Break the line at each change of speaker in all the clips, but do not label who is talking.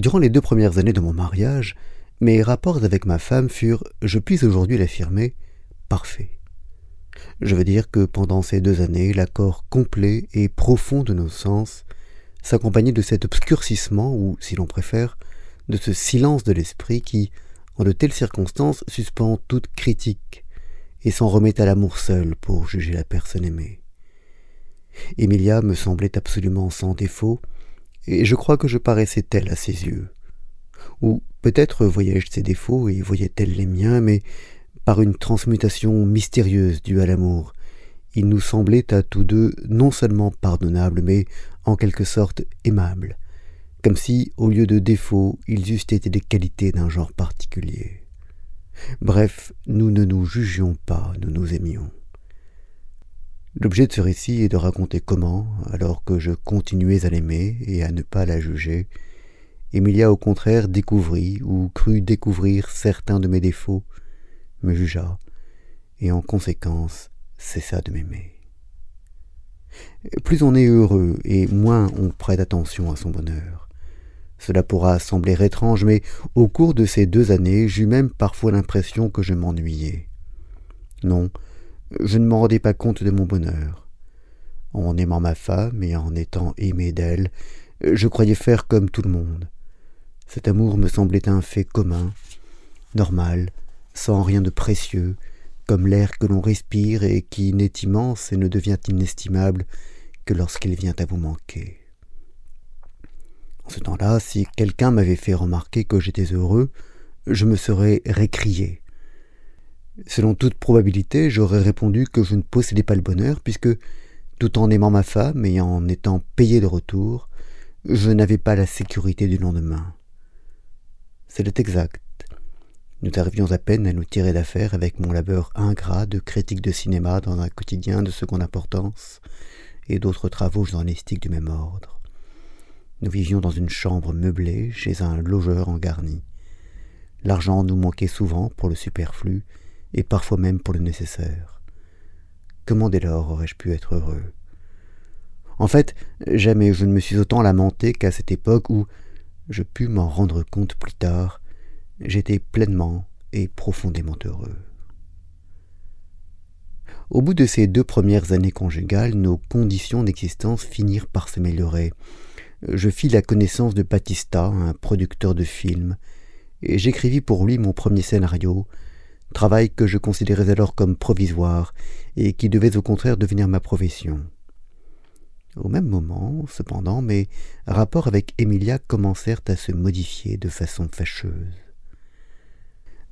Durant les deux premières années de mon mariage, mes rapports avec ma femme furent, je puis aujourd'hui l'affirmer, parfaits. Je veux dire que pendant ces deux années, l'accord complet et profond de nos sens s'accompagnait de cet obscurcissement, ou, si l'on préfère, de ce silence de l'esprit qui, en de telles circonstances, suspend toute critique et s'en remet à l'amour seul pour juger la personne aimée. Emilia me semblait absolument sans défaut, et je crois que je paraissais telle à ses yeux. Ou peut-être voyais-je ses défauts et voyait-elle les miens, mais par une transmutation mystérieuse due à l'amour, il nous semblait à tous deux non seulement pardonnable, mais en quelque sorte aimable, comme si, au lieu de défauts, ils eussent été des qualités d'un genre particulier. Bref, nous ne nous jugions pas, nous nous aimions. L'objet de ce récit est de raconter comment, alors que je continuais à l'aimer et à ne pas la juger, Emilia au contraire découvrit ou crut découvrir certains de mes défauts, me jugea, et en conséquence cessa de m'aimer. Plus on est heureux et moins on prête attention à son bonheur. Cela pourra sembler étrange, mais au cours de ces deux années, j'eus même parfois l'impression que je m'ennuyais. Non, je ne m'en rendais pas compte de mon bonheur. En aimant ma femme et en étant aimé d'elle, je croyais faire comme tout le monde. Cet amour me semblait un fait commun, normal, sans rien de précieux, comme l'air que l'on respire et qui n'est immense et ne devient inestimable que lorsqu'il vient à vous manquer. En ce temps-là, si quelqu'un m'avait fait remarquer que j'étais heureux, je me serais récrié. Selon toute probabilité, j'aurais répondu que je ne possédais pas le bonheur, puisque, tout en aimant ma femme et en étant payé de retour, je n'avais pas la sécurité du lendemain. C'était exact. Nous arrivions à peine à nous tirer d'affaire avec mon labeur ingrat de critique de cinéma dans un quotidien de seconde importance et d'autres travaux journalistiques du même ordre. Nous vivions dans une chambre meublée chez un logeur en garni. L'argent nous manquait souvent pour le superflu et parfois même pour le nécessaire. Comment dès lors aurais-je pu être heureux? En fait, jamais je ne me suis autant lamenté qu'à cette époque où, je pus m'en rendre compte plus tard, j'étais pleinement et profondément heureux. Au bout de ces deux premières années conjugales, nos conditions d'existence finirent par s'améliorer, je fis la connaissance de Batista, un producteur de films, et j'écrivis pour lui mon premier scénario, travail que je considérais alors comme provisoire et qui devait au contraire devenir ma profession. Au même moment, cependant, mes rapports avec Emilia commencèrent à se modifier de façon fâcheuse.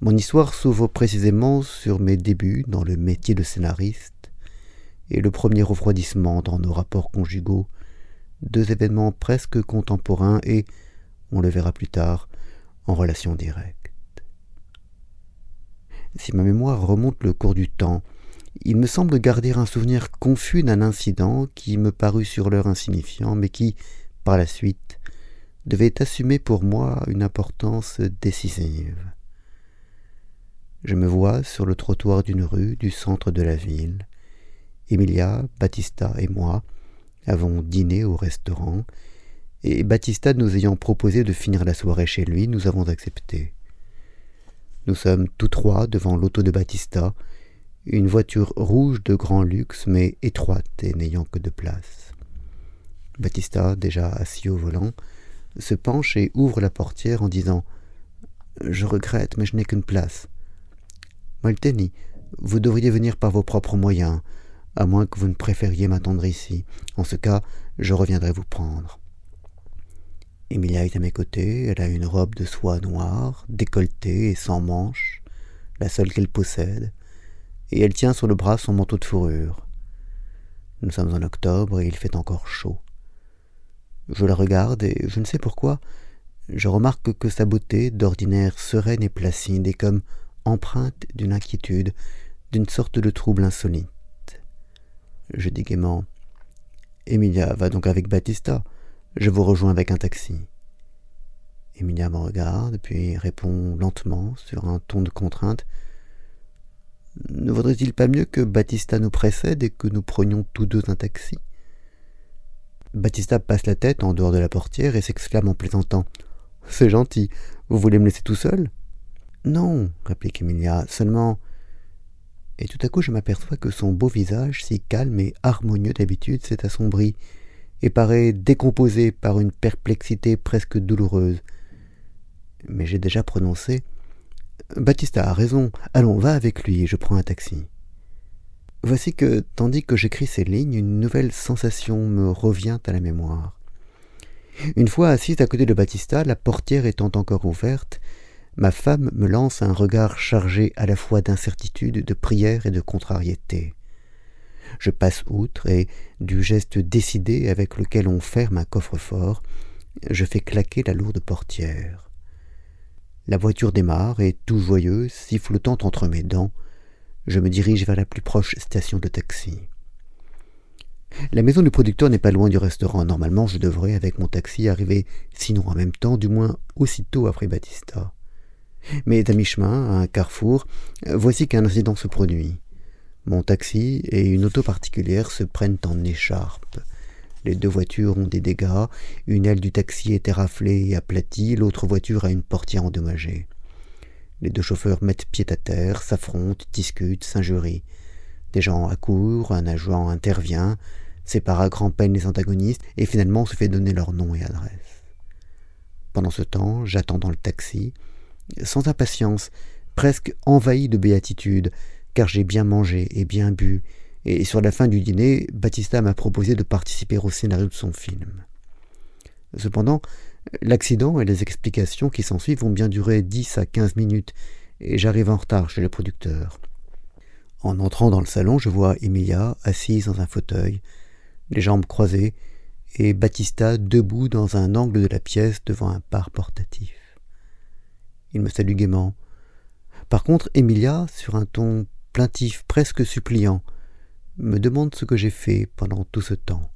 Mon histoire s'ouvre précisément sur mes débuts dans le métier de scénariste et le premier refroidissement dans nos rapports conjugaux deux événements presque contemporains et, on le verra plus tard, en relation directe. Si ma mémoire remonte le cours du temps, il me semble garder un souvenir confus d'un incident qui me parut sur l'heure insignifiant, mais qui, par la suite, devait assumer pour moi une importance décisive. Je me vois sur le trottoir d'une rue du centre de la ville. Emilia, Battista et moi, avons dîné au restaurant, et Baptista nous ayant proposé de finir la soirée chez lui, nous avons accepté. Nous sommes tous trois devant l'auto de Baptista, une voiture rouge de grand luxe, mais étroite et n'ayant que de place. Baptista, déjà assis au volant, se penche et ouvre la portière en disant Je regrette, mais je n'ai qu'une place. Malteni, vous devriez venir par vos propres moyens à moins que vous ne préfériez m'attendre ici. En ce cas, je reviendrai vous prendre. Emilia est à mes côtés, elle a une robe de soie noire, décolletée et sans manches, la seule qu'elle possède, et elle tient sur le bras son manteau de fourrure. Nous sommes en octobre et il fait encore chaud. Je la regarde et je ne sais pourquoi, je remarque que sa beauté, d'ordinaire sereine et placide, est comme empreinte d'une inquiétude, d'une sorte de trouble insolite. Je dis gaiement Emilia va donc avec Battista. Je vous rejoins avec un taxi. Emilia me regarde, puis répond lentement, sur un ton de contrainte. Ne vaudrait-il pas mieux que Battista nous précède et que nous prenions tous deux un taxi? Battista passe la tête en dehors de la portière et s'exclame en plaisantant. C'est gentil. Vous voulez me laisser tout seul? Non, réplique Emilia, seulement. Et tout à coup je m'aperçois que son beau visage, si calme et harmonieux d'habitude, s'est assombri, et paraît décomposé par une perplexité presque douloureuse. Mais j'ai déjà prononcé. Baptista a raison, allons, va avec lui, je prends un taxi. Voici que, tandis que j'écris ces lignes, une nouvelle sensation me revient à la mémoire. Une fois assise à côté de Baptista, la portière étant encore ouverte, ma femme me lance un regard chargé à la fois d'incertitude, de prière et de contrariété. Je passe outre et, du geste décidé avec lequel on ferme un coffre-fort, je fais claquer la lourde portière. La voiture démarre et, tout joyeuse, sifflotant entre mes dents, je me dirige vers la plus proche station de taxi. La maison du producteur n'est pas loin du restaurant. Normalement, je devrais, avec mon taxi, arriver, sinon en même temps, du moins aussitôt après Batista. Mais à mi-chemin, à un carrefour, voici qu'un incident se produit. Mon taxi et une auto particulière se prennent en écharpe. Les deux voitures ont des dégâts, une aile du taxi est éraflée et aplatie, l'autre voiture a une portière endommagée. Les deux chauffeurs mettent pied à terre, s'affrontent, discutent, s'injurient. Des gens accourent, un agent intervient, sépare à grand-peine les antagonistes et finalement se fait donner leur nom et adresse. Pendant ce temps, j'attends dans le taxi, sans impatience, presque envahi de béatitude, car j'ai bien mangé et bien bu, et sur la fin du dîner, Batista m'a proposé de participer au scénario de son film. Cependant, l'accident et les explications qui s'ensuivent vont bien durer dix à quinze minutes, et j'arrive en retard chez le producteur. En entrant dans le salon, je vois Emilia assise dans un fauteuil, les jambes croisées, et Batista debout dans un angle de la pièce devant un bar portatif. Il me salue gaiement. Par contre, Emilia, sur un ton plaintif, presque suppliant, me demande ce que j'ai fait pendant tout ce temps.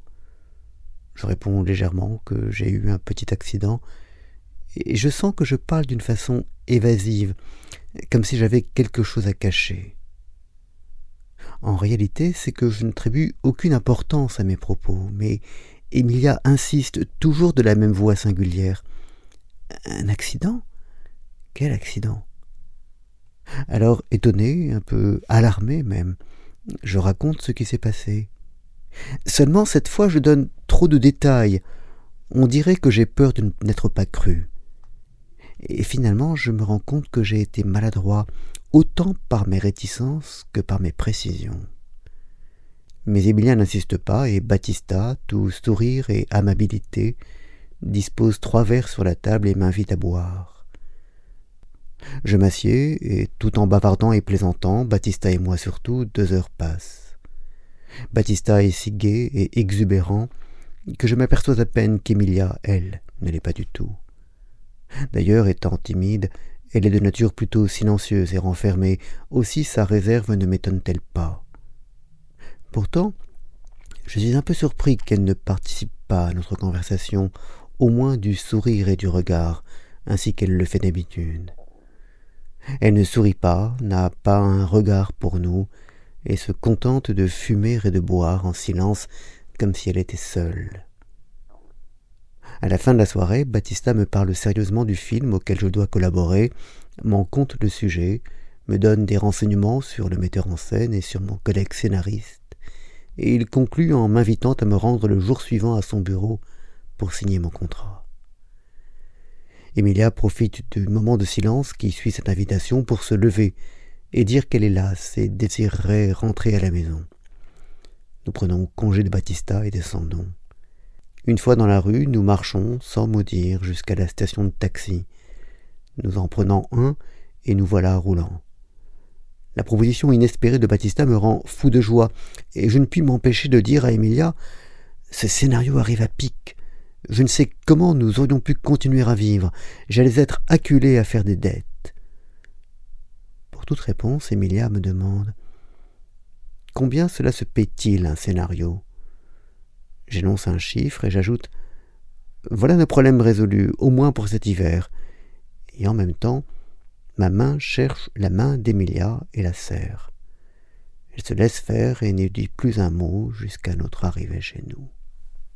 Je réponds légèrement que j'ai eu un petit accident, et je sens que je parle d'une façon évasive, comme si j'avais quelque chose à cacher. En réalité, c'est que je ne tribue aucune importance à mes propos, mais Emilia insiste toujours de la même voix singulière. Un accident? Quel accident? Alors, étonné, un peu alarmé même, je raconte ce qui s'est passé. Seulement cette fois je donne trop de détails. On dirait que j'ai peur de n'être pas cru. Et finalement je me rends compte que j'ai été maladroit, autant par mes réticences que par mes précisions. Mais Emilien n'insiste pas, et Baptista, tout sourire et amabilité, dispose trois verres sur la table et m'invite à boire. Je m'assieds, et tout en bavardant et plaisantant, Baptista et moi surtout, deux heures passent. Baptista est si gai et exubérant que je m'aperçois à peine qu'Emilia, elle, ne l'est pas du tout. D'ailleurs, étant timide, elle est de nature plutôt silencieuse et renfermée, aussi sa réserve ne m'étonne-t-elle pas. Pourtant, je suis un peu surpris qu'elle ne participe pas à notre conversation, au moins du sourire et du regard, ainsi qu'elle le fait d'habitude. Elle ne sourit pas, n'a pas un regard pour nous, et se contente de fumer et de boire en silence comme si elle était seule. À la fin de la soirée, Baptista me parle sérieusement du film auquel je dois collaborer, m'en compte le sujet, me donne des renseignements sur le metteur en scène et sur mon collègue scénariste, et il conclut en m'invitant à me rendre le jour suivant à son bureau pour signer mon contrat. Emilia profite du moment de silence qui suit cette invitation pour se lever et dire qu'elle est lasse et désirerait rentrer à la maison. Nous prenons congé de Baptista et descendons. Une fois dans la rue, nous marchons, sans mot dire, jusqu'à la station de taxi. Nous en prenons un et nous voilà roulant. La proposition inespérée de Baptista me rend fou de joie, et je ne puis m'empêcher de dire à Emilia Ce scénario arrive à pic. Je ne sais comment nous aurions pu continuer à vivre. J'allais être acculé à faire des dettes. Pour toute réponse, Emilia me demande Combien cela se paie-t-il un scénario? J'énonce un chiffre et j'ajoute Voilà nos problèmes résolus, au moins pour cet hiver. Et en même temps, ma main cherche la main d'Emilia et la serre. Elle se laisse faire et ne dit plus un mot jusqu'à notre arrivée chez nous.